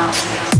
enough.